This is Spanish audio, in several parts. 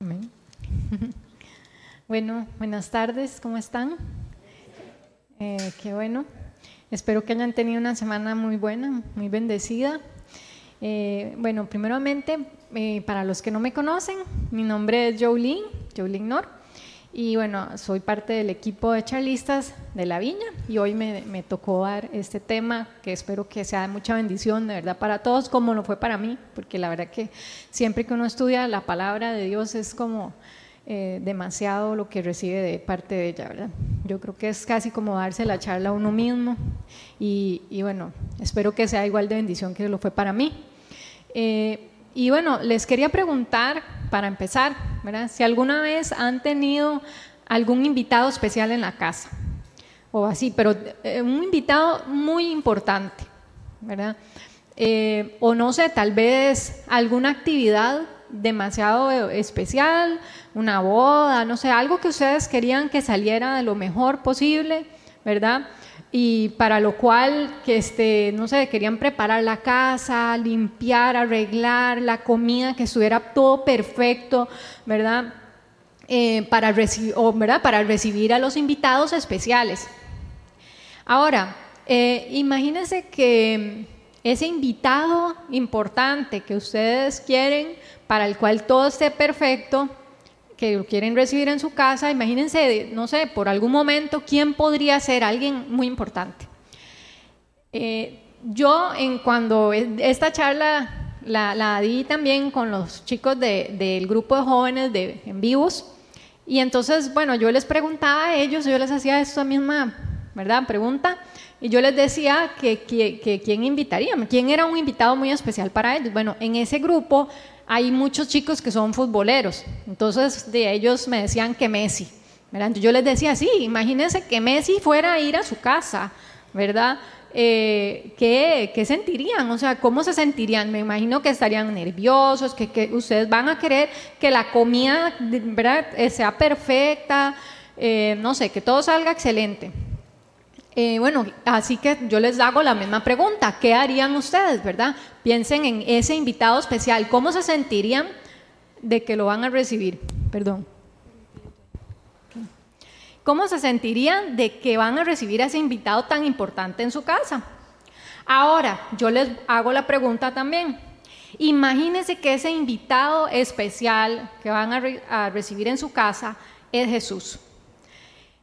Amén. Bueno, buenas tardes, ¿cómo están? Eh, qué bueno. Espero que hayan tenido una semana muy buena, muy bendecida. Eh, bueno, primeramente, eh, para los que no me conocen, mi nombre es Jolene, Jolene Nor. Y bueno, soy parte del equipo de charlistas de La Viña y hoy me, me, tocó dar este tema que espero que sea de mucha bendición, de verdad, para todos, como lo fue para mí, porque la verdad que siempre que uno estudia la palabra de Dios es como eh, demasiado lo que recibe de parte de ella, ¿verdad? Yo creo que es casi como darse la charla a uno mismo y, y bueno, espero que sea igual de bendición que lo fue para mí. Eh, y bueno, les quería preguntar, para empezar, ¿verdad? si alguna vez han tenido algún invitado especial en la casa, o así, pero eh, un invitado muy importante, ¿verdad? Eh, o no sé, tal vez alguna actividad demasiado especial, una boda, no sé, algo que ustedes querían que saliera de lo mejor posible, ¿verdad? Y para lo cual, que este, no sé, querían preparar la casa, limpiar, arreglar la comida, que estuviera todo perfecto, ¿verdad? Eh, para, ¿verdad? para recibir a los invitados especiales. Ahora, eh, imagínense que ese invitado importante que ustedes quieren, para el cual todo esté perfecto, que lo quieren recibir en su casa, imagínense, no sé, por algún momento, ¿quién podría ser alguien muy importante? Eh, yo, en cuando esta charla la, di también con los chicos del grupo de jóvenes de, en vivos, y entonces, bueno, yo les preguntaba a ellos, yo les hacía esta misma, ¿verdad? Pregunta, y yo les decía que, que, que quién invitaría, quién era un invitado muy especial para ellos. Bueno, en ese grupo hay muchos chicos que son futboleros, entonces de ellos me decían que Messi, ¿verdad? yo les decía, sí, imagínense que Messi fuera a ir a su casa, ¿verdad? Eh, ¿qué, sentirían? O sea, ¿cómo se sentirían? Me imagino que estarían nerviosos, que, ustedes van a querer que la comida ¿verdad? Eh, sea perfecta, eh, no sé, que todo salga excelente. Eh, bueno, así que yo les hago la misma pregunta, ¿qué harían ustedes, verdad? Piensen en ese invitado especial, ¿cómo se sentirían de que lo van a recibir? Perdón. ¿Cómo se sentirían de que van a recibir a ese invitado tan importante en su casa? Ahora, yo les hago la pregunta también. Imagínense que ese invitado especial que van a, a recibir en su casa es Jesús.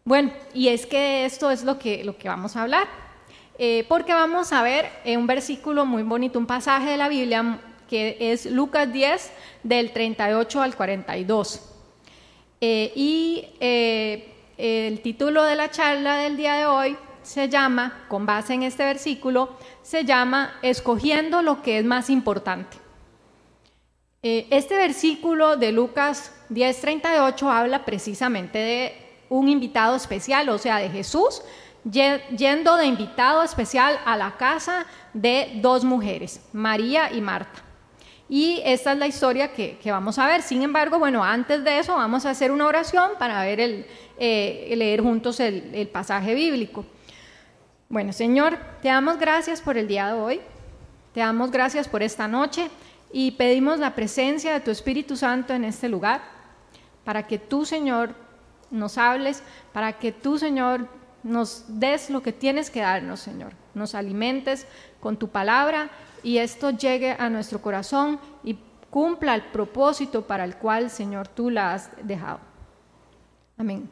Bueno, y es que esto es lo que, lo que vamos a hablar, eh, porque vamos a ver un versículo muy bonito, un pasaje de la Biblia que es Lucas 10 del 38 al 42. Eh, y eh, el título de la charla del día de hoy se llama, con base en este versículo, se llama Escogiendo lo que es más importante. este versículo de Lucas 10:38 habla precisamente de un invitado especial, o sea, de Jesús, yendo de invitado especial a la casa de dos mujeres, María y Marta. Y esta es la historia que, vamos a ver. Sin embargo, bueno, antes de eso vamos a hacer una oración para ver el, eh, leer juntos el, el pasaje bíblico. Bueno, Señor, te damos gracias por el día de hoy, te damos gracias por esta noche y pedimos la presencia de tu Espíritu Santo en este lugar, para que tú, Señor, nos hables, para que tú, Señor, nos des lo que tienes que darnos, Señor. Nos alimentes con tu palabra y esto llegue a nuestro corazón y cumpla el propósito para el cual, Señor, tú la has dejado. Amén.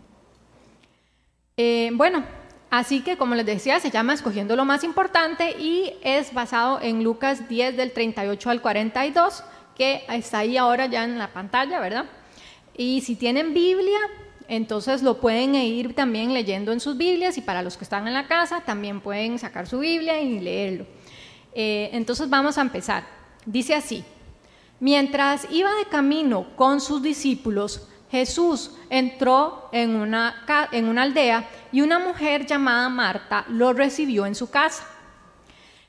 Eh, bueno, así que como les decía, se llama Escogiendo lo más importante y es basado en Lucas 10 del 38 al 42, que está ahí ahora ya en la pantalla, ¿verdad? Y si tienen Biblia, entonces lo pueden ir también leyendo en sus Biblias y para los que están en la casa también pueden sacar su Biblia y leerlo. Eh, entonces vamos a empezar. Dice así, mientras iba de camino con sus discípulos, Jesús entró en una, en una aldea y una mujer llamada Marta lo recibió en su casa.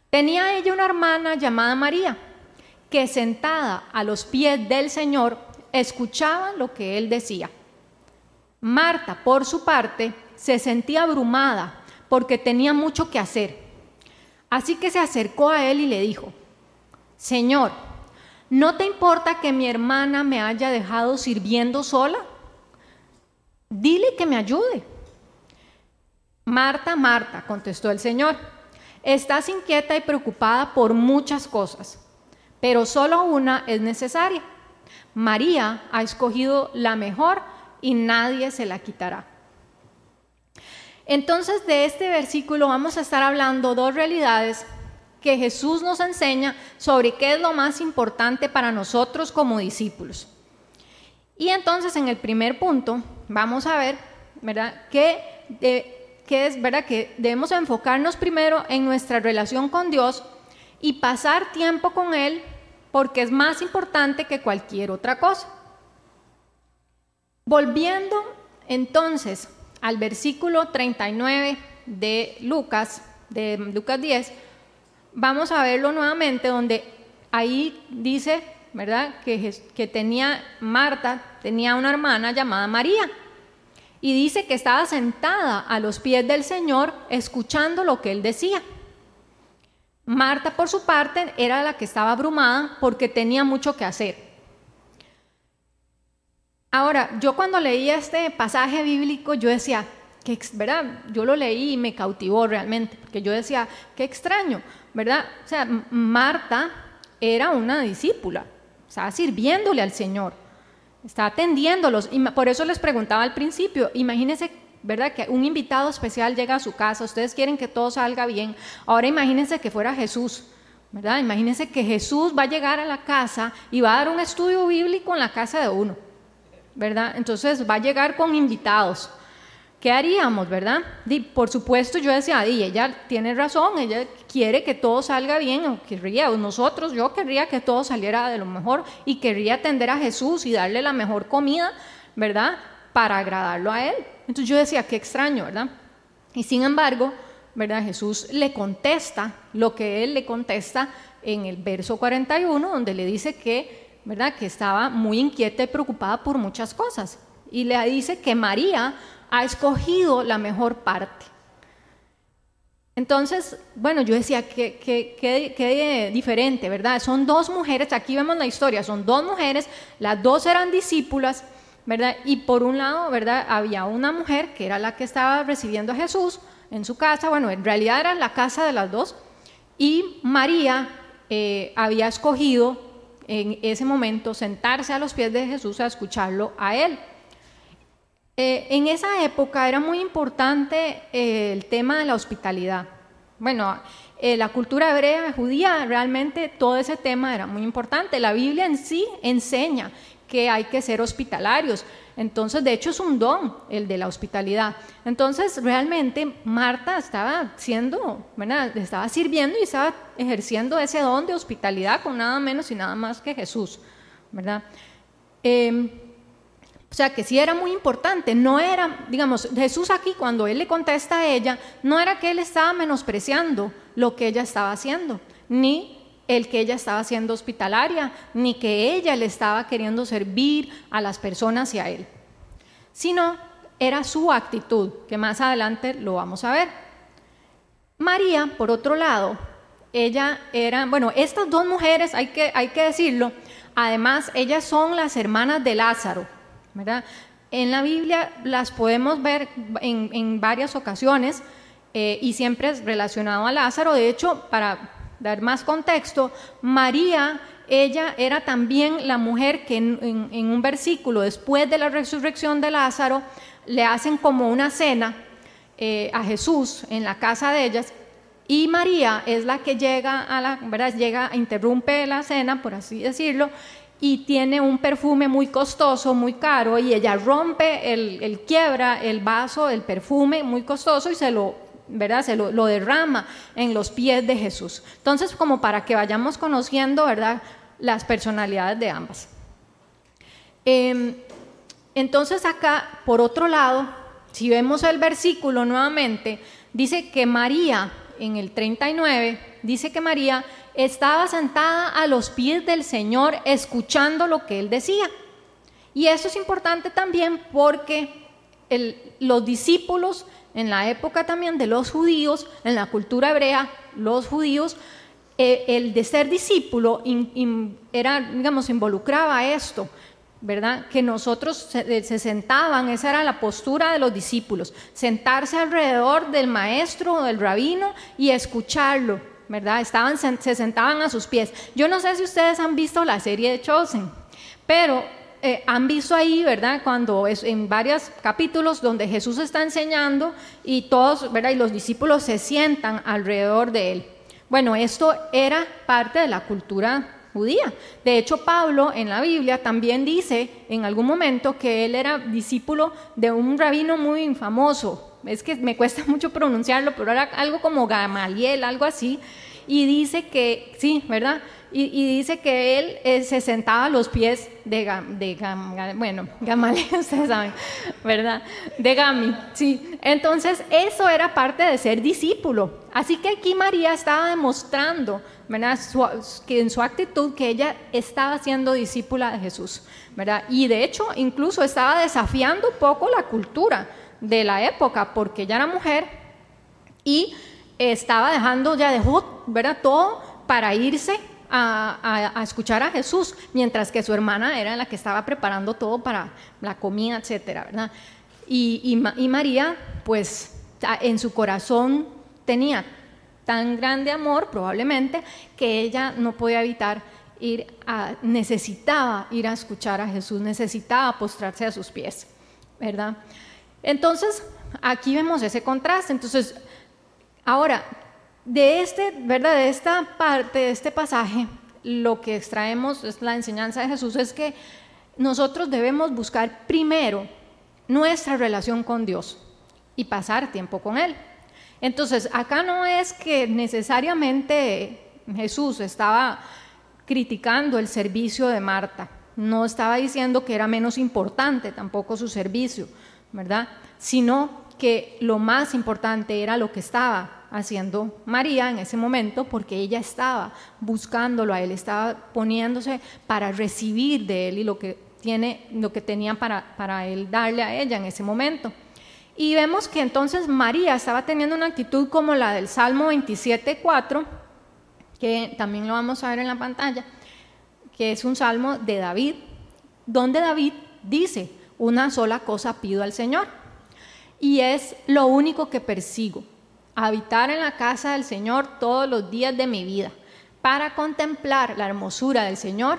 Tenía ella una hermana llamada María, que sentada a los pies del Señor escuchaba lo que él decía. Marta, por su parte, se sentía abrumada porque tenía mucho que hacer. Así que se acercó a él y le dijo, Señor, ¿no te importa que mi hermana me haya dejado sirviendo sola? Dile que me ayude. Marta, Marta, contestó el Señor, estás inquieta y preocupada por muchas cosas, pero solo una es necesaria. María ha escogido la mejor y nadie se la quitará. Entonces de este versículo vamos a estar hablando dos realidades que Jesús nos enseña sobre qué es lo más importante para nosotros como discípulos. Y entonces en el primer punto vamos a ver, ¿verdad? Que, es, ¿verdad? Que debemos enfocarnos primero en nuestra relación con Dios y pasar tiempo con Él porque es más importante que cualquier otra cosa. Volviendo entonces al versículo 39 de Lucas, de Lucas 10, vamos a verlo nuevamente donde ahí dice, ¿verdad? Que, que tenía Marta, tenía una hermana llamada María. Y dice que estaba sentada a los pies del Señor escuchando lo que él decía. Marta, por su parte, era la que estaba abrumada porque tenía mucho que hacer. Ahora, yo cuando leía este pasaje bíblico, yo decía, que, ¿verdad? Yo lo leí y me cautivó realmente, porque yo decía, qué extraño, ¿verdad? O sea, Marta era una discípula, estaba sirviéndole al Señor, estaba atendiéndolos, y por eso les preguntaba al principio, imagínense, ¿verdad? Que un invitado especial llega a su casa, ustedes quieren que todo salga bien, ahora imagínense que fuera Jesús, ¿verdad? Imagínense que Jesús va a llegar a la casa y va a dar un estudio bíblico en la casa de uno. ¿Verdad? Entonces va a llegar con invitados. ¿Qué haríamos, verdad? por supuesto, yo decía, y ella tiene razón, ella quiere que todo salga bien, o querría, o nosotros, yo querría que todo saliera de lo mejor y querría atender a Jesús y darle la mejor comida, ¿verdad? Para agradarlo a Él. Entonces yo decía, qué extraño, ¿verdad? Y sin embargo, ¿verdad? Jesús le contesta lo que Él le contesta en el verso 41, donde le dice que ¿verdad? Que estaba muy inquieta y preocupada por muchas cosas. Y le dice que María ha escogido la mejor parte. Entonces, bueno, yo decía, qué, qué, diferente, ¿verdad? Son dos mujeres, aquí vemos la historia, son dos mujeres, las dos eran discípulas, ¿verdad? Y por un lado, ¿verdad? Había una mujer que era la que estaba recibiendo a Jesús en su casa, bueno, en realidad era la casa de las dos, y María eh, había escogido en ese momento sentarse a los pies de Jesús a escucharlo a él. Eh, en esa época era muy importante eh, el tema de la hospitalidad. Bueno, eh, la cultura hebrea, judía, realmente todo ese tema era muy importante. La Biblia en sí enseña que hay que ser hospitalarios. Entonces, de hecho, es un don el de la hospitalidad. Entonces, realmente Marta estaba siendo, ¿verdad? estaba sirviendo y estaba ejerciendo ese don de hospitalidad con nada menos y nada más que Jesús, ¿verdad? Em, o sea, que sí era muy importante. No era, digamos, Jesús aquí cuando él le contesta a ella, no era que él estaba menospreciando lo que ella estaba haciendo, ni el que ella estaba siendo hospitalaria, ni que ella le estaba queriendo servir a las personas y a él, sino era su actitud, que más adelante lo vamos a ver. María, por otro lado, ella era, bueno, estas dos mujeres, hay que, hay que decirlo, además ellas son las hermanas de Lázaro, ¿verdad? En la Biblia las podemos ver en, varias ocasiones eh, y siempre es relacionado a Lázaro. De hecho, para dar más contexto, María, ella era también la mujer que en, un versículo después de la resurrección de Lázaro le hacen como una cena eh, a Jesús en la casa de ellas y María es la que llega a la, ¿verdad? Llega, interrumpe la cena, por así decirlo, y tiene un perfume muy costoso, muy caro, y ella rompe, el, el quiebra el vaso, el perfume muy costoso y se lo ¿verdad? Se lo, derrama en los pies de Jesús. Entonces, como para que vayamos conociendo, ¿verdad? Las personalidades de ambas. Em, entonces acá, por otro lado, si vemos el versículo nuevamente, dice que María, en el 39, dice que María estaba sentada a los pies del Señor escuchando lo que él decía. Y eso es importante también porque los discípulos en la época también de los judíos, en la cultura hebrea, los judíos eh, el de ser discípulo era, digamos, involucraba esto, ¿verdad? Que nosotros se, se, sentaban, esa era la postura de los discípulos, sentarse alrededor del maestro o del rabino y escucharlo, ¿verdad? Estaban, se sentaban a sus pies. Yo no sé si ustedes han visto la serie de Chosen, pero eh, han visto ahí, ¿verdad? Cuando es en varios capítulos donde Jesús está enseñando y todos, ¿verdad? Y los discípulos se sientan alrededor de él. Bueno, esto era parte de la cultura judía. De hecho, Pablo en la Biblia también dice en algún momento que él era discípulo de un rabino muy famoso. Es que me cuesta mucho pronunciarlo, pero era algo como Gamaliel, algo así. Y dice que, sí, ¿verdad? Y, dice que él eh, se sentaba a los pies de, de bueno, Gamaliel, ustedes saben, ¿verdad? De Gami, sí. Entonces, eso era parte de ser discípulo. Así que aquí María estaba demostrando, ¿verdad? que en su actitud que ella estaba siendo discípula de Jesús, ¿verdad? Y de hecho, incluso estaba desafiando un poco la cultura de la época, porque ella era mujer y estaba dejando, ya dejó, ¿verdad? Todo para irse a, escuchar a Jesús, mientras que su hermana era la que estaba preparando todo para la comida, etcétera, ¿verdad? Y, María, pues en su corazón tenía tan grande amor, probablemente, que ella no podía evitar ir a, necesitaba ir a escuchar a Jesús, necesitaba postrarse a sus pies, ¿verdad? Entonces, aquí vemos ese contraste. Entonces, ahora, de, este, ¿verdad? de esta parte, de este pasaje, lo que extraemos es la enseñanza de Jesús, es que nosotros debemos buscar primero nuestra relación con Dios y pasar tiempo con Él. Entonces, acá no es que necesariamente Jesús estaba criticando el servicio de Marta, no estaba diciendo que era menos importante tampoco su servicio, ¿verdad? Sino que lo más importante era lo que estaba haciendo María en ese momento porque ella estaba buscándolo a él, estaba poniéndose para recibir de él y lo que, tiene, lo que tenía para, para él darle a ella en ese momento. Y vemos que entonces María estaba teniendo una actitud como la del Salmo 27.4, que también lo vamos a ver en la pantalla, que es un salmo de David, donde David dice, una sola cosa pido al Señor, y es lo único que persigo, habitar en la casa del Señor todos los días de mi vida, para contemplar la hermosura del Señor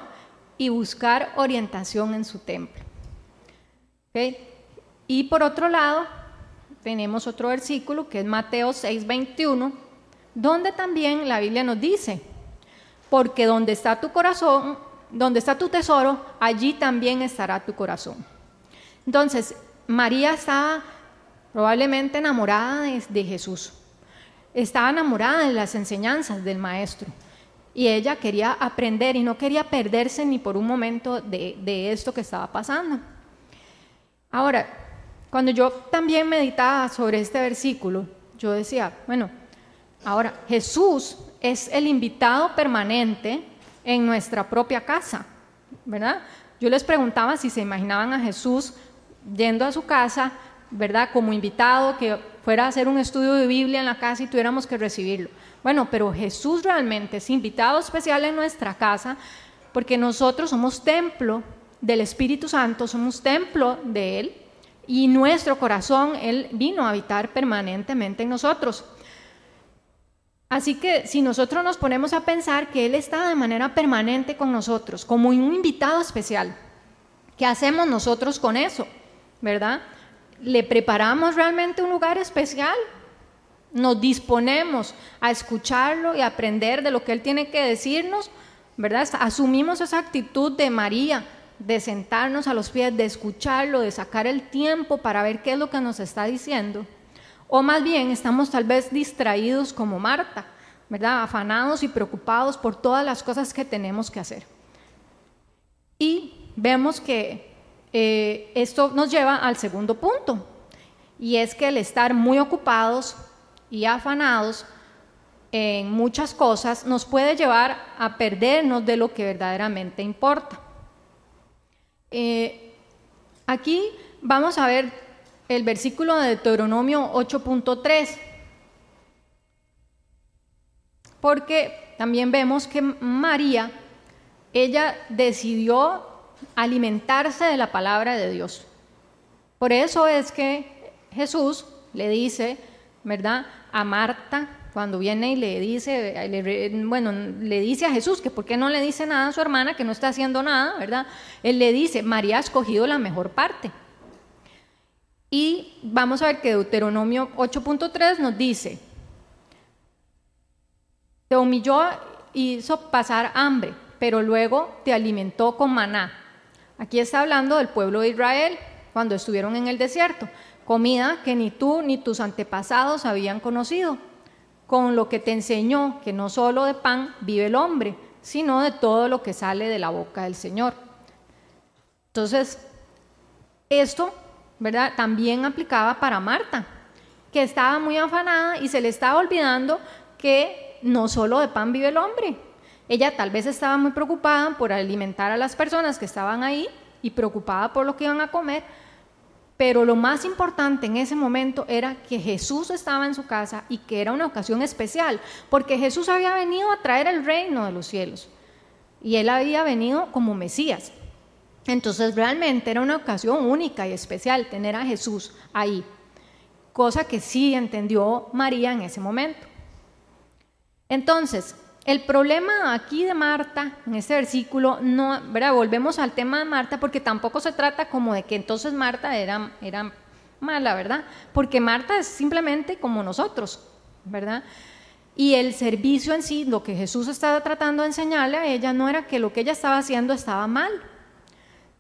y buscar orientación en su templo. Y por otro lado, tenemos otro versículo que es Mateo 6:21, donde también la Biblia nos dice, porque donde está tu corazón, donde está tu tesoro, allí también estará tu corazón. Entonces, María estaba probablemente enamorada de Jesús estaba enamorada de las enseñanzas del maestro y ella quería aprender y no quería perderse ni por un momento de, esto que estaba pasando. Ahora, cuando yo también meditaba sobre este versículo, yo decía, bueno, ahora Jesús es el invitado permanente en nuestra propia casa, ¿verdad? Yo les preguntaba si se imaginaban a Jesús yendo a su casa, ¿verdad? Como invitado, que fuera a hacer un estudio de Biblia en la casa y tuviéramos que recibirlo. Bueno, pero Jesús realmente es invitado especial en nuestra casa porque nosotros somos templo del Espíritu Santo, somos templo de Él y nuestro corazón, Él vino a habitar permanentemente en nosotros. Así que si nosotros nos ponemos a pensar que Él está de manera permanente con nosotros, como un invitado especial, ¿qué hacemos nosotros con eso? ¿Verdad? ¿Le preparamos realmente un lugar especial? ¿Nos disponemos a escucharlo y aprender de lo que Él tiene que decirnos? ¿Verdad? Asumimos esa actitud de María, de sentarnos a los pies, de escucharlo, de sacar el tiempo para ver qué es lo que nos está diciendo. O más bien estamos tal vez distraídos como Marta, ¿verdad? Afanados y preocupados por todas las cosas que tenemos que hacer. Y vemos que eh, esto nos lleva al segundo punto, y es que el estar muy ocupados y afanados en muchas cosas nos puede llevar a perdernos de lo que verdaderamente importa. Eh, aquí vamos a ver el versículo de Deuteronomio 8.3, porque también vemos que María, ella decidió alimentarse de la palabra de Dios. Por eso es que Jesús le dice, ¿verdad? A Marta, cuando viene y le dice, bueno, le dice a Jesús que por qué no le dice nada a su hermana, que no está haciendo nada, ¿verdad? Él le dice, María ha escogido la mejor parte. Y vamos a ver que Deuteronomio 8.3 nos dice, te humilló y hizo pasar hambre, pero luego te alimentó con maná. Aquí está hablando del pueblo de Israel cuando estuvieron en el desierto, comida que ni tú ni tus antepasados habían conocido, con lo que te enseñó que no solo de pan vive el hombre, sino de todo lo que sale de la boca del Señor. Entonces, esto, ¿verdad? También aplicaba para Marta, que estaba muy afanada y se le estaba olvidando que no solo de pan vive el hombre. Ella tal vez estaba muy preocupada por alimentar a las personas que estaban ahí y preocupada por lo que iban a comer, pero lo más importante en ese momento era que Jesús estaba en su casa y que era una ocasión especial, porque Jesús había venido a traer el reino de los cielos y él había venido como Mesías. Entonces realmente era una ocasión única y especial tener a Jesús ahí, cosa que sí entendió María en ese momento. Entonces, el problema aquí de Marta, en este versículo, no, ¿verdad? volvemos al tema de Marta porque tampoco se trata como de que entonces Marta era, era mala, ¿verdad? Porque Marta es simplemente como nosotros, ¿verdad? Y el servicio en sí, lo que Jesús estaba tratando de enseñarle a ella, no era que lo que ella estaba haciendo estaba mal,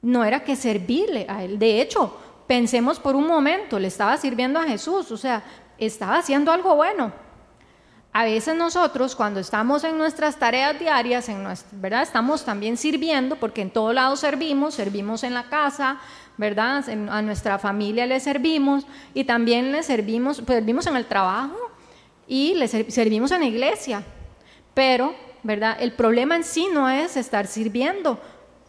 no era que servirle a él. De hecho, pensemos por un momento, le estaba sirviendo a Jesús, o sea, estaba haciendo algo bueno, a veces nosotros cuando estamos en nuestras tareas diarias, en ¿verdad? Estamos también sirviendo, porque en todo lado servimos, servimos en la casa, ¿verdad? a nuestra familia le servimos y también le servimos, pues, servimos en el trabajo y le servimos en la iglesia. Pero, ¿verdad? El problema en sí no es estar sirviendo,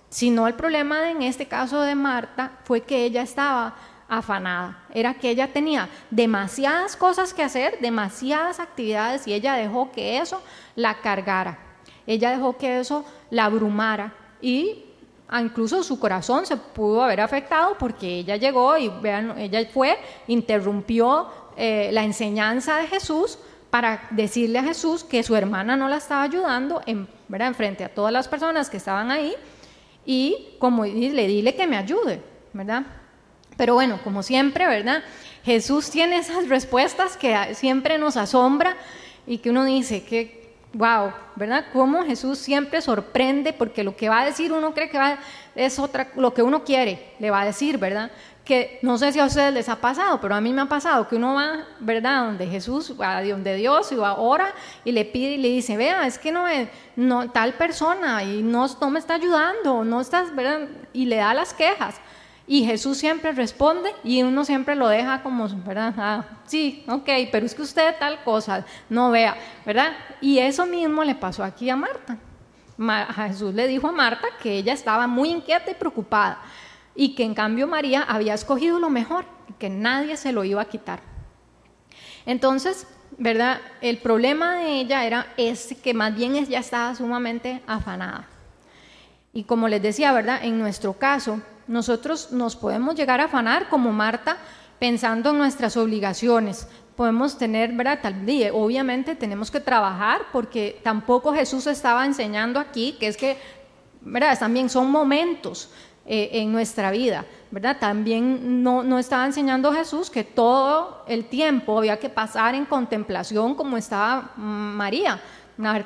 sino el problema en este caso de Marta fue que ella estaba afanada, era que ella tenía demasiadas cosas que hacer, demasiadas actividades y ella dejó que eso la cargara, ella dejó que eso la abrumara y incluso su corazón se pudo haber afectado porque ella llegó y vean, ella fue, interrumpió eh, la enseñanza de Jesús para decirle a Jesús que su hermana no la estaba ayudando en, ¿verdad? frente a todas las personas que estaban ahí y como le dile que me ayude, ¿verdad? Pero bueno, como siempre, ¿verdad? Jesús tiene esas respuestas que siempre nos asombra y que uno dice que, wow, ¿verdad? Cómo Jesús siempre sorprende porque lo que va a decir uno cree que va, es otra, lo que uno quiere, le va a decir, ¿verdad? Que no sé si a ustedes les ha pasado, pero a mí me ha pasado que uno va, ¿verdad? Donde Jesús, a donde Dios, y va, ora y le pide y le dice, vea, es que no es no, tal persona y no, no me está ayudando, no estás, ¿verdad? Y le da las quejas. Y Jesús siempre responde y uno siempre lo deja como, ¿verdad? Ah, sí, ok, pero es que usted tal cosa, no vea, ¿verdad? Y eso mismo le pasó aquí a Marta. Jesús le dijo a Marta que ella estaba muy inquieta y preocupada y que en cambio María había escogido lo mejor, que nadie se lo iba a quitar. Entonces, ¿verdad? El problema de ella era ese que más bien ella estaba sumamente afanada. Y como les decía, ¿verdad? En nuestro caso, nosotros nos podemos llegar a afanar como Marta pensando en nuestras obligaciones. Podemos tener, ¿verdad? Tal día, obviamente tenemos que trabajar porque tampoco Jesús estaba enseñando aquí que es que, ¿verdad? También son momentos eh, en nuestra vida, ¿verdad? También no, no estaba enseñando Jesús que todo el tiempo había que pasar en contemplación como estaba María.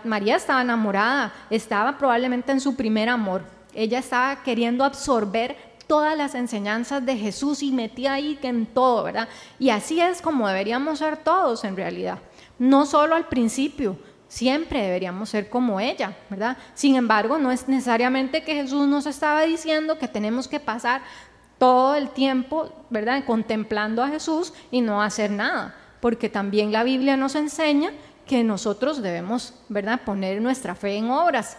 María estaba enamorada, estaba probablemente en su primer amor. Ella estaba queriendo absorber todas las enseñanzas de Jesús y metía ahí en todo, ¿verdad? Y así es como deberíamos ser todos en realidad. No solo al principio, siempre deberíamos ser como ella, ¿verdad? Sin embargo, no es necesariamente que Jesús nos estaba diciendo que tenemos que pasar todo el tiempo, ¿verdad? Contemplando a Jesús y no hacer nada, porque también la Biblia nos enseña que nosotros debemos, ¿verdad? Poner nuestra fe en obras.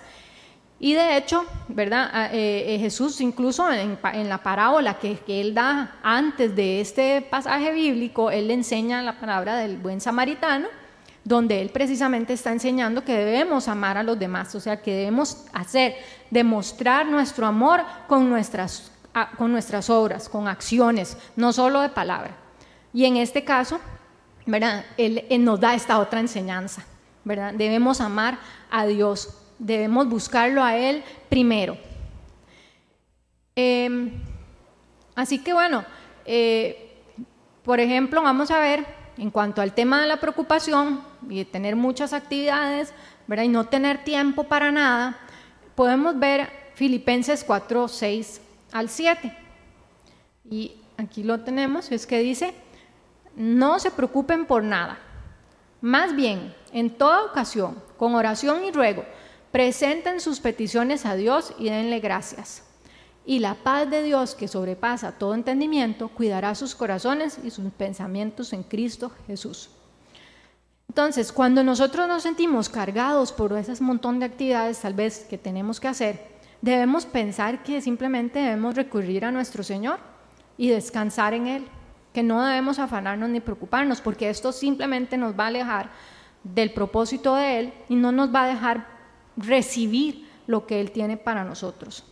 Y de hecho, ¿verdad? Ah, eh, eh, Jesús incluso en, la parábola que, él da antes de este pasaje bíblico, él le enseña la palabra del buen samaritano, donde él precisamente está enseñando que debemos amar a los demás, o sea, que debemos hacer, demostrar nuestro amor con nuestras, con nuestras obras, con acciones, no solo de palabra. Y en este caso, ¿verdad? Él, nos da esta otra enseñanza, ¿verdad? Debemos amar a Dios, debemos buscarlo a Él primero. Em, así que bueno, eh, por ejemplo, vamos a ver en cuanto al tema de la preocupación y de tener muchas actividades. Y no tener tiempo para nada, podemos ver Filipenses 4, 6 al 7. Y aquí lo tenemos, es que dice, no se preocupen por nada. Más bien, en toda ocasión, con oración y ruego, presenten sus peticiones a Dios y denle gracias. Y la paz de Dios, que sobrepasa todo entendimiento, cuidará sus corazones y sus pensamientos en Cristo Jesús. Entonces, cuando nosotros nos sentimos cargados por ese montón de actividades tal vez que tenemos que hacer, debemos pensar que simplemente debemos recurrir a nuestro Señor y descansar en Él, que no debemos afanarnos ni preocuparnos, porque esto simplemente nos va a alejar del propósito de Él y no nos va a dejar recibir lo que Él tiene para nosotros.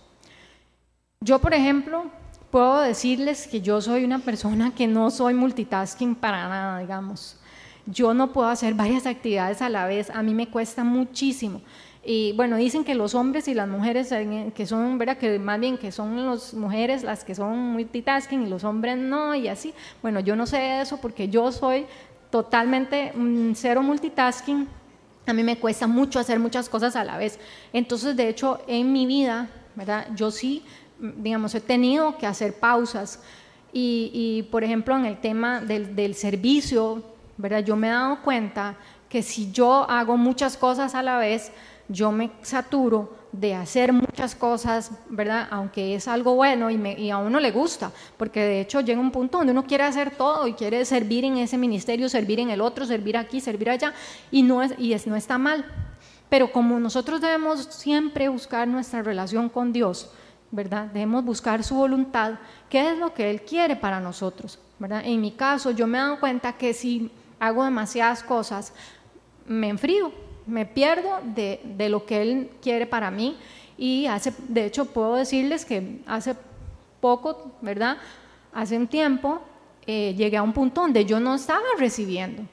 Yo, por ejemplo, puedo decirles que yo soy una persona que no soy multitasking para nada, digamos. Yo no puedo hacer varias actividades a la vez, a mí me cuesta muchísimo. Y bueno, dicen que los hombres y las mujeres, que son, ¿verdad? Que más bien que son las mujeres las que son multitasking y los hombres no, y así. Bueno, yo no sé eso porque yo soy totalmente cero multitasking. A mí me cuesta mucho hacer muchas cosas a la vez. Entonces, de hecho, en mi vida, ¿verdad? Yo sí digamos, he tenido que hacer pausas. Y, por ejemplo, en el tema del, servicio, ¿verdad? Yo me he dado cuenta que si yo hago muchas cosas a la vez, yo me saturo de hacer muchas cosas, ¿verdad? Aunque es algo bueno y, y, a uno le gusta, porque de hecho llega un punto donde uno quiere hacer todo y quiere servir en ese ministerio, servir en el otro, servir aquí, servir allá, y no, es, y es, no está mal. Pero como nosotros debemos siempre buscar nuestra relación con Dios, ¿verdad? Debemos buscar su voluntad, qué es lo que Él quiere para nosotros, ¿verdad? En mi caso, yo me he dado cuenta que si hago demasiadas cosas, me enfrío, me pierdo de, de lo que Él quiere para mí y hace, de hecho, puedo decirles que hace poco, ¿verdad? Hace un tiempo eh, llegué a un punto donde yo no estaba recibiendo.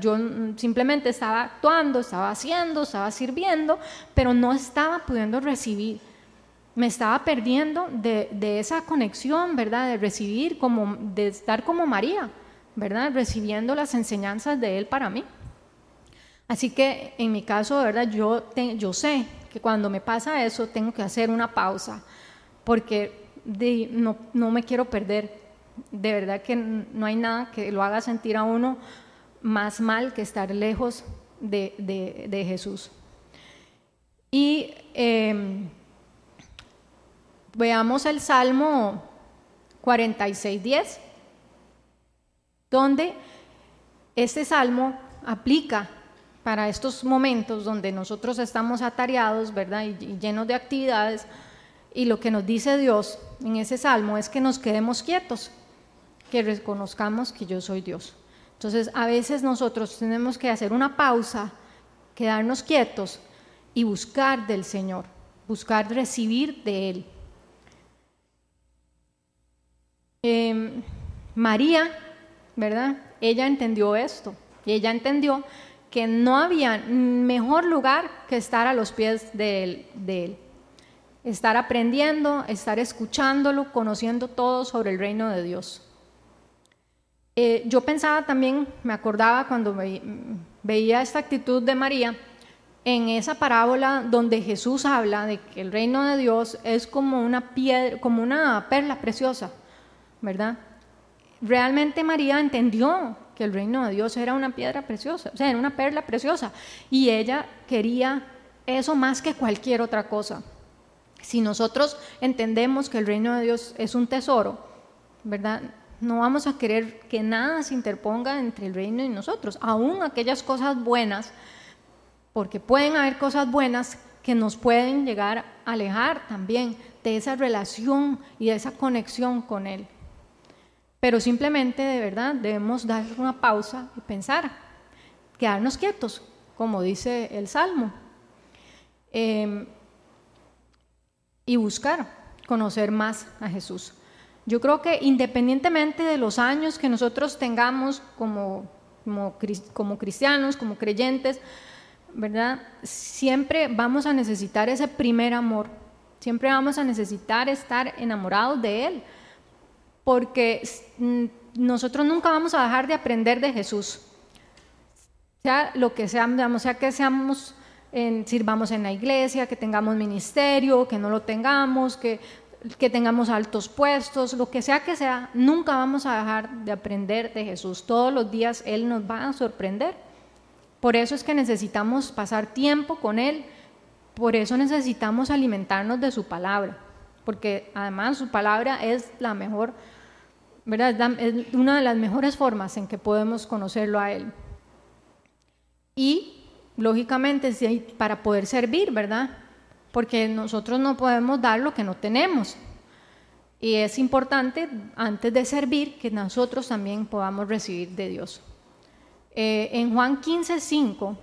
Yo simplemente estaba actuando, estaba haciendo, estaba sirviendo, pero no estaba pudiendo recibir me estaba perdiendo de, esa conexión, ¿verdad? De recibir, como, de estar como María, ¿verdad? Recibiendo las enseñanzas de Él para mí. Así que en mi caso, ¿verdad? Yo, sé que cuando me pasa eso tengo que hacer una pausa, porque no, me quiero perder. De verdad que no hay nada que lo haga sentir a uno más mal que estar lejos de, de, Jesús. Y em, Veamos el Salmo 46.10, donde este salmo aplica para estos momentos donde nosotros estamos atareados, ¿verdad? Y, llenos de actividades. Y lo que nos dice Dios en ese salmo es que nos quedemos quietos, que reconozcamos que yo soy Dios. Entonces, a veces nosotros tenemos que hacer una pausa, quedarnos quietos y buscar del Señor, buscar recibir de Él. Em, María, ¿verdad? Ella entendió esto y ella entendió que no había mejor lugar que estar a los pies de él, estar aprendiendo, estar escuchándolo, conociendo todo sobre el reino de Dios. Eh, yo pensaba también, me acordaba cuando veía esta actitud de María, en esa parábola donde Jesús habla de que el reino de Dios es como una piedra, como una perla preciosa ¿verdad? Realmente María entendió que el reino de Dios era una piedra preciosa, o sea, era una perla preciosa, y ella quería eso más que cualquier otra cosa. Si nosotros entendemos que el reino de Dios es un tesoro, ¿verdad? No vamos a querer que nada se interponga entre el reino y nosotros, aún aquellas cosas buenas, porque pueden haber cosas buenas que nos pueden llegar a alejar también de esa relación y de esa conexión con Él. Pero simplemente, de verdad, debemos dar una pausa y pensar quedarnos quietos, como dice el Salmo, em, y buscar conocer más a Jesús. Yo creo que independientemente de los años que nosotros tengamos como, como, como cristianos, como creyentes, ¿verdad? Siempre vamos a necesitar ese primer amor, siempre vamos a necesitar estar enamorados de Él, porque nosotros nunca vamos a dejar de aprender de Jesús, sea lo que sea, sea que seamos, en, sirvamos en la iglesia, que tengamos ministerio, que no lo tengamos, que, que tengamos altos puestos, lo que sea que sea, nunca vamos a dejar de aprender de Jesús. Todos los días Él nos va a sorprender. Por eso es que necesitamos pasar tiempo con Él, por eso necesitamos alimentarnos de su palabra, porque además su palabra es la mejor, ¿verdad? Es una de las mejores formas en que podemos conocerlo a Él. Y, lógicamente, para poder servir, ¿verdad? Porque nosotros no podemos dar lo que no tenemos. Y es importante, antes de servir, que nosotros también podamos recibir de Dios. Eh, en Juan 15, 5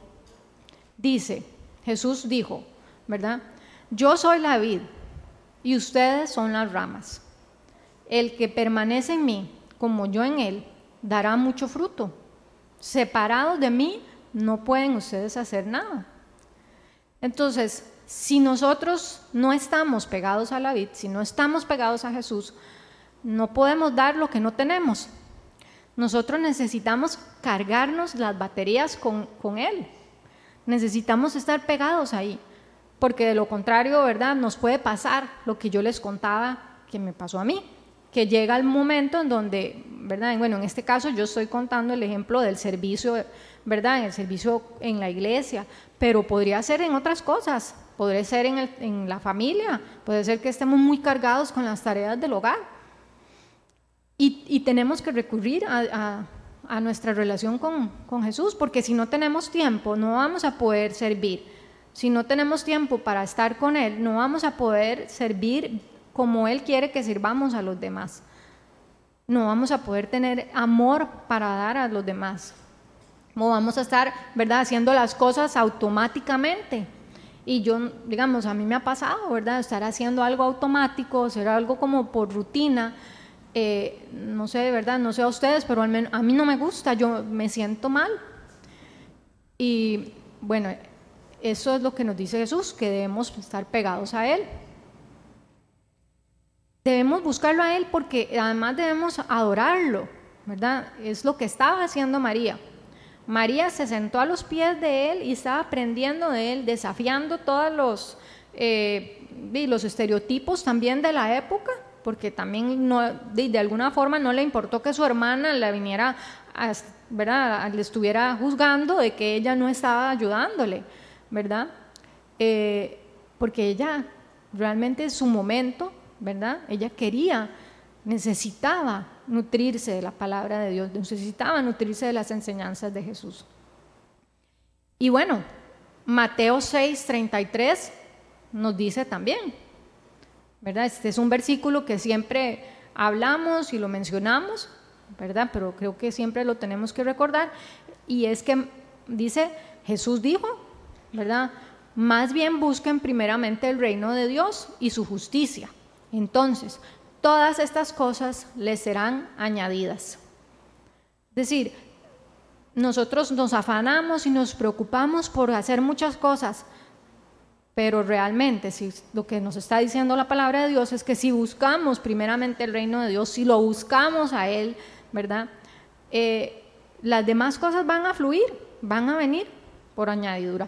dice, Jesús dijo, ¿verdad? Yo soy la vid y ustedes son las ramas. El que permanece en mí, como yo en él, dará mucho fruto. Separados de mí, no pueden ustedes hacer nada. Entonces, si nosotros no estamos pegados a la vid, si no estamos pegados a Jesús, no podemos dar lo que no tenemos. Nosotros necesitamos cargarnos las baterías con, con Él. Necesitamos estar pegados ahí, porque de lo contrario, ¿verdad? Nos puede pasar lo que yo les contaba que me pasó a mí, que llega el momento en donde, ¿verdad? Bueno, en este caso yo estoy contando el ejemplo del servicio, ¿verdad? En el servicio en la iglesia, pero podría ser en otras cosas, podría ser en, en la familia, puede ser que estemos muy cargados con las tareas del hogar y, tenemos que recurrir a, nuestra relación con, Jesús, porque si no tenemos tiempo, no vamos a poder servir. Si no tenemos tiempo para estar con Él, no vamos a poder servir como Él quiere que sirvamos a los demás. No vamos a poder tener amor para dar a los demás. No vamos a estar, ¿verdad?, haciendo las cosas automáticamente. Y yo, digamos, a mí me ha pasado, ¿verdad?, estar haciendo algo automático, hacer algo como por rutina eh, no sé, de verdad, no sé a ustedes, pero al menos a mí no me gusta, yo me siento mal. Y bueno, eso es lo que nos dice Jesús, que debemos estar pegados a Él. Debemos buscarlo a Él porque además debemos adorarlo, ¿verdad? Es lo que estaba haciendo María. María se sentó a los pies de Él y estaba aprendiendo de Él, desafiando todos los, eh, los estereotipos también de la época porque también no, de, alguna forma no le importó que su hermana la viniera, a, ¿verdad? Le estuviera juzgando de que ella no estaba ayudándole, ¿verdad? Eh, porque ella realmente en su momento, ¿verdad? Ella quería, necesitaba nutrirse de la palabra de Dios, necesitaba nutrirse de las enseñanzas de Jesús. Y bueno, Mateo 6, 33 nos dice también, ¿verdad? Este es un versículo que siempre hablamos y lo mencionamos, ¿verdad? Pero creo que siempre lo tenemos que recordar. Y es que dice, Jesús dijo, ¿verdad? Más bien busquen primeramente el reino de Dios y su justicia. Entonces, todas estas cosas les serán añadidas. Es decir, nosotros nos afanamos y nos preocupamos por hacer muchas cosas, pero realmente, si lo que nos está diciendo la palabra de Dios es que si buscamos primeramente el reino de Dios, si lo buscamos a Él, ¿verdad? Eh, las demás cosas van a fluir, van a venir por añadidura,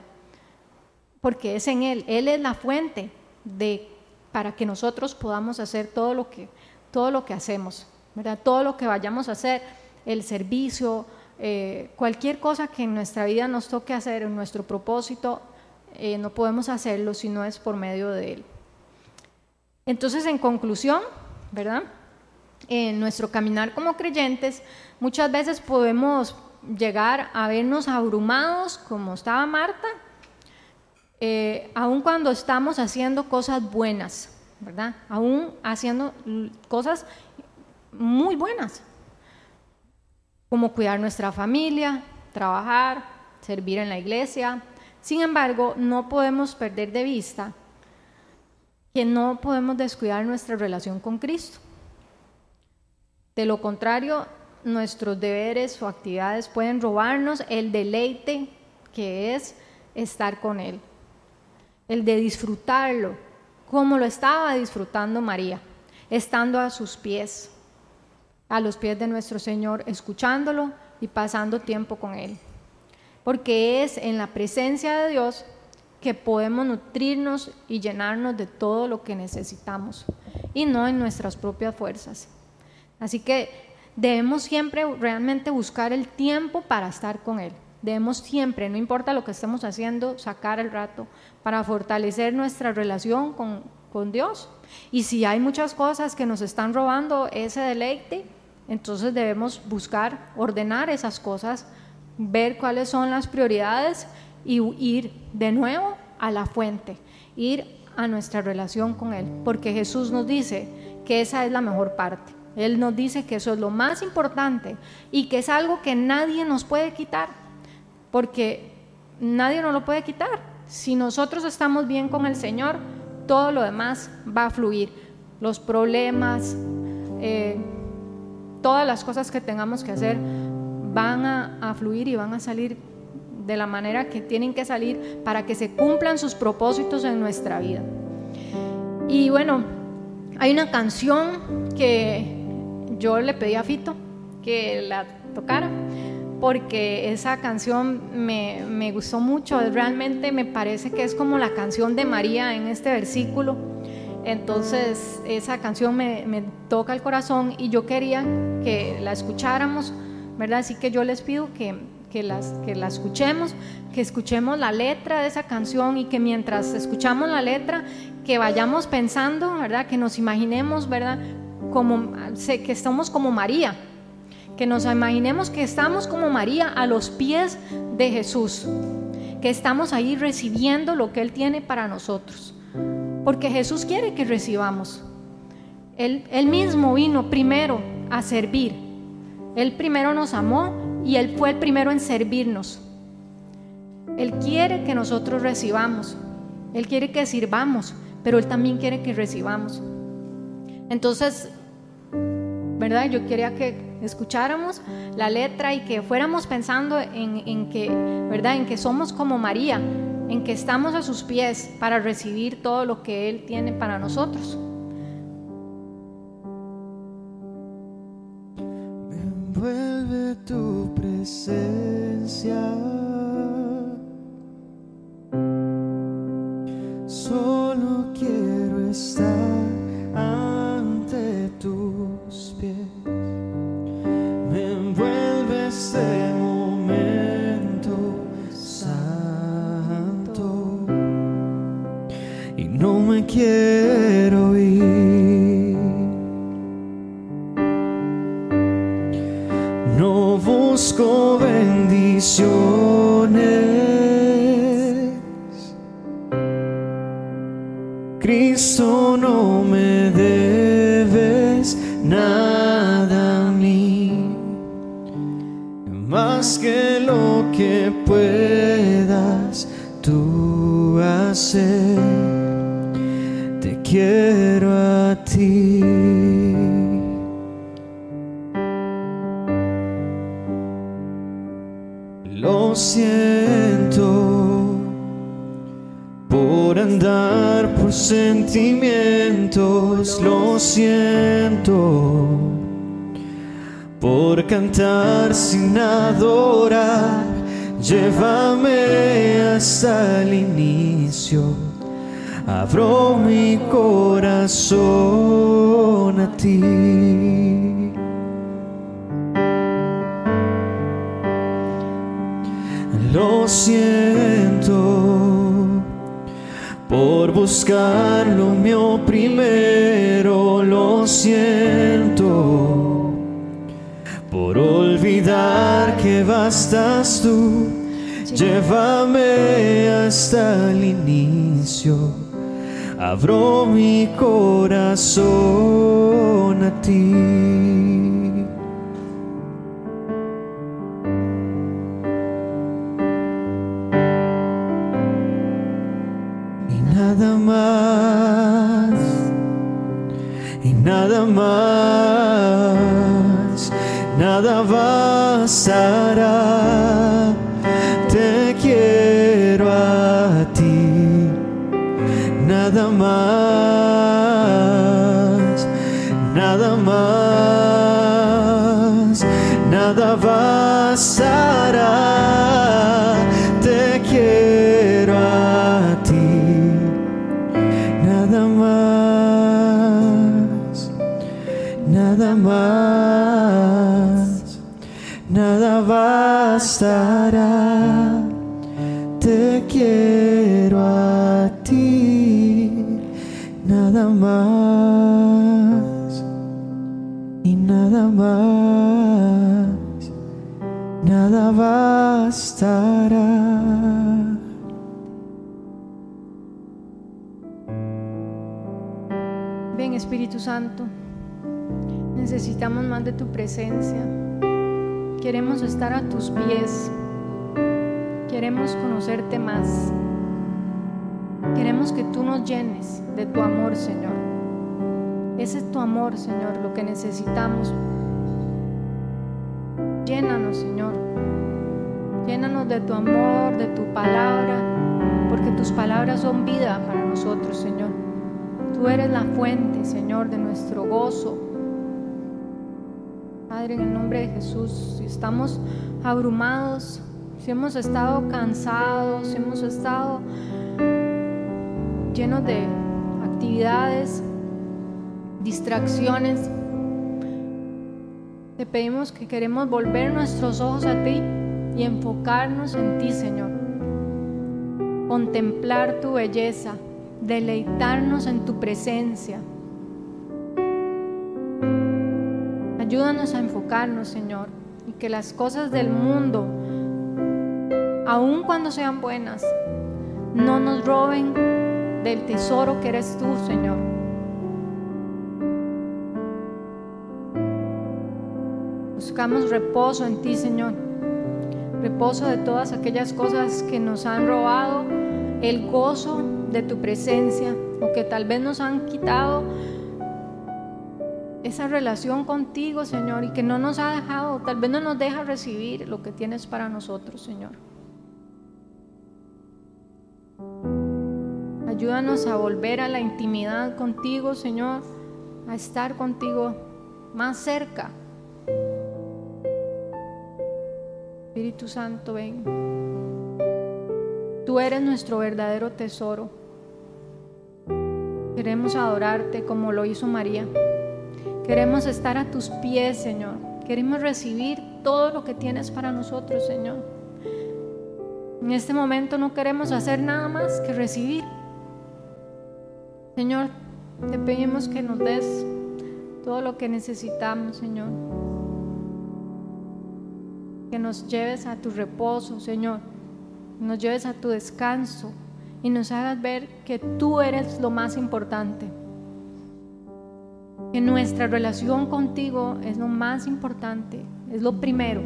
porque es en Él, Él es la fuente de para que nosotros podamos hacer todo lo que todo lo que hacemos, ¿verdad? Todo lo que vayamos a hacer, el servicio, eh, cualquier cosa que en nuestra vida nos toque hacer, en nuestro propósito, eh, no podemos hacerlo si no es por medio de Él. Entonces, en conclusión, ¿verdad? En nuestro caminar como creyentes, muchas veces podemos llegar a vernos abrumados, como estaba Marta, eh, aun cuando estamos haciendo cosas buenas, ¿verdad? Aún haciendo cosas muy buenas, como cuidar nuestra familia, trabajar, servir en la iglesia. Sin embargo, no podemos perder de vista que no podemos descuidar nuestra relación con Cristo. De lo contrario, nuestros deberes o actividades pueden robarnos el deleite que es estar con Él, el de disfrutarlo, como lo estaba disfrutando María, estando a sus pies, a los pies de nuestro Señor, escuchándolo y pasando tiempo con Él. Porque es en la presencia de Dios que podemos nutrirnos y llenarnos de todo lo que necesitamos y no en nuestras propias fuerzas. Así que debemos siempre realmente buscar el tiempo para estar con Él. Debemos siempre, no importa lo que estemos haciendo, sacar el rato para fortalecer nuestra relación con, con Dios. Y si hay muchas cosas que nos están robando ese deleite, entonces debemos buscar ordenar esas cosas, ver cuáles son las prioridades y ir de nuevo a la fuente, ir a nuestra relación con Él, porque Jesús nos dice que esa es la mejor parte. Él nos dice que eso es lo más importante y que es algo que nadie nos puede quitar, porque nadie nos lo puede quitar. Si nosotros estamos bien con el Señor, todo lo demás va a fluir. Los problemas, eh, todas las cosas que tengamos que hacer van a, fluir y van a salir de la manera que tienen que salir para que se cumplan sus propósitos en nuestra vida. Y bueno, hay una canción que yo le pedí a Fito que la tocara porque esa canción me, me, gustó mucho, realmente me parece que es como la canción de María en este versículo. Entonces esa canción me, me, toca el corazón y yo quería que la escucháramos, ¿verdad? Así que yo les pido que, que, las, que la escuchemos, que escuchemos la letra de esa canción y que mientras escuchamos la letra, que vayamos pensando, ¿verdad? Que nos imaginemos, ¿verdad? Como, que estamos como María, que nos imaginemos que estamos como María a los pies de Jesús, que estamos ahí recibiendo lo que Él tiene para nosotros, porque Jesús quiere que recibamos. Él, mismo vino primero a servir, Él primero nos amó y Él fue el primero en servirnos. Él quiere que nosotros recibamos, Él quiere que sirvamos, pero Él también quiere que recibamos. Entonces, ¿verdad? Yo quería que escucháramos la letra y que fuéramos pensando en, que, ¿verdad? En que somos como María, en que estamos a sus pies para recibir todo lo que Él tiene para nosotros. Envuelve tu presencia. Quiero ir. No busco bendiciones. Cristo no me debes nada a mí, más que lo que puedas tú hacer quiero a ti. Lo siento por andar por sentimientos, lo siento por cantar sin adorar, llévame hasta el inicio abro mi corazón a ti. Lo siento por buscar lo mío primero, lo siento por olvidar que bastas tú, llévame hasta el inicio abro mi corazón a ti. Te quiero a ti, nada más y nada más, nada bastará. Ven Espíritu Santo, necesitamos más de tu presencia. Queremos estar a tus pies. Queremos conocerte más. Queremos que tú nos llenes de tu amor, Señor. Ese es tu amor, Señor, lo que necesitamos. Llénanos, Señor. Llénanos de tu amor, de tu palabra, porque tus palabras son vida para nosotros, Señor. Tú eres la fuente, Señor, de nuestro gozo. Padre, en el nombre de Jesús, si estamos abrumados, si hemos estado cansados, si hemos estado llenos de actividades, distracciones, te pedimos que queremos volver nuestros ojos a ti y enfocarnos en ti, Señor. Contemplar tu belleza, deleitarnos en tu presencia. Ayúdanos a enfocarnos, Señor, y que las cosas del mundo, aun cuando sean buenas, no nos roben del tesoro que eres tú, Señor. Buscamos reposo en ti, Señor. Reposo de todas aquellas cosas que nos han robado el gozo de tu presencia o que tal vez nos han quitado esa relación contigo, Señor, y que no nos ha dejado, tal vez no nos deja recibir lo que tienes para nosotros, Señor. Ayúdanos a volver a la intimidad contigo, Señor, a estar contigo más cerca. Espíritu Santo, ven. Tú eres nuestro verdadero tesoro. Queremos adorarte como lo hizo María. Queremos estar a tus pies, Señor. Queremos recibir todo lo que tienes para nosotros, Señor. En este momento no queremos hacer nada más que recibir. Señor, te pedimos que nos des todo lo que necesitamos, Señor. Que nos lleves a tu reposo, Señor. Nos lleves a tu descanso y nos hagas ver que tú eres lo más importante. Que nuestra relación contigo es lo más importante, es lo primero.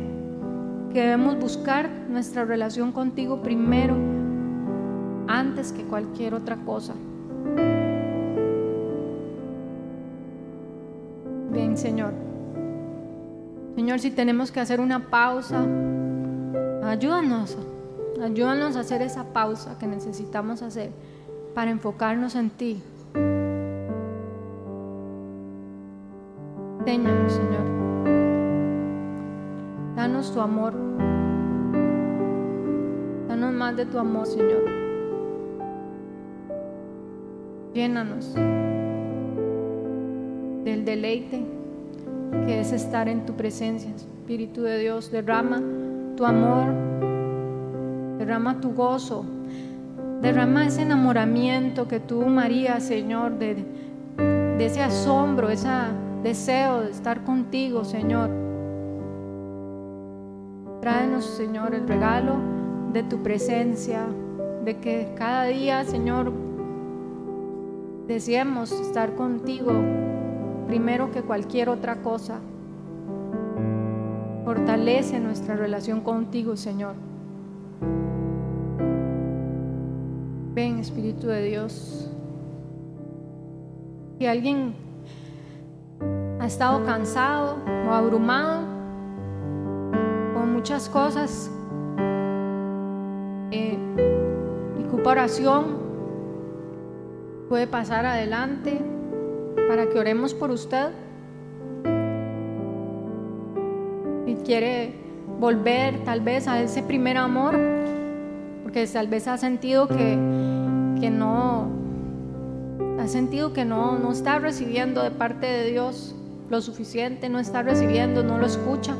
Que debemos buscar nuestra relación contigo primero antes que cualquier otra cosa. Bien, Señor. Señor, si tenemos que hacer una pausa, ayúdanos, ayúdanos a hacer esa pausa que necesitamos hacer para enfocarnos en ti. Tu amor. Danos más de tu amor, Señor. Llénanos del deleite que es estar en tu presencia, Espíritu de Dios. Derrama tu amor, derrama tu gozo, derrama ese enamoramiento que tú, María, Señor, de ese asombro, ese deseo de estar contigo, Señor. Tráenos, Señor, el regalo de tu presencia, de que cada día, Señor, deseemos estar contigo primero que cualquier otra cosa. Fortalece nuestra relación contigo, Señor. Ven, Espíritu de Dios. Si alguien ha estado cansado o abrumado, muchas cosas eh, y ocupa oración, puede pasar adelante para que oremos por usted. Y quiere volver tal vez a ese primer amor, porque tal vez ha sentido que, que no, ha sentido que no, no está recibiendo de parte de Dios lo suficiente, no está recibiendo, no lo escucha.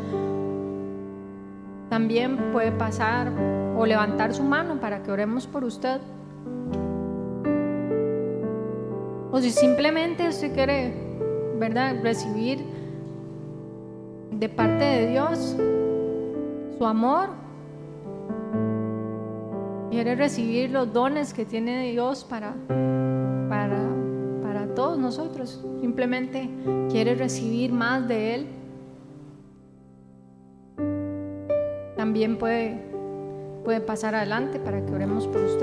También puede pasar o levantar su mano para que oremos por usted. O si simplemente usted quiere, ¿verdad?, recibir de parte de Dios su amor, quiere recibir los dones que tiene Dios para, para, para todos nosotros, simplemente quiere recibir más de Él, también puede, puede pasar adelante para que oremos por usted.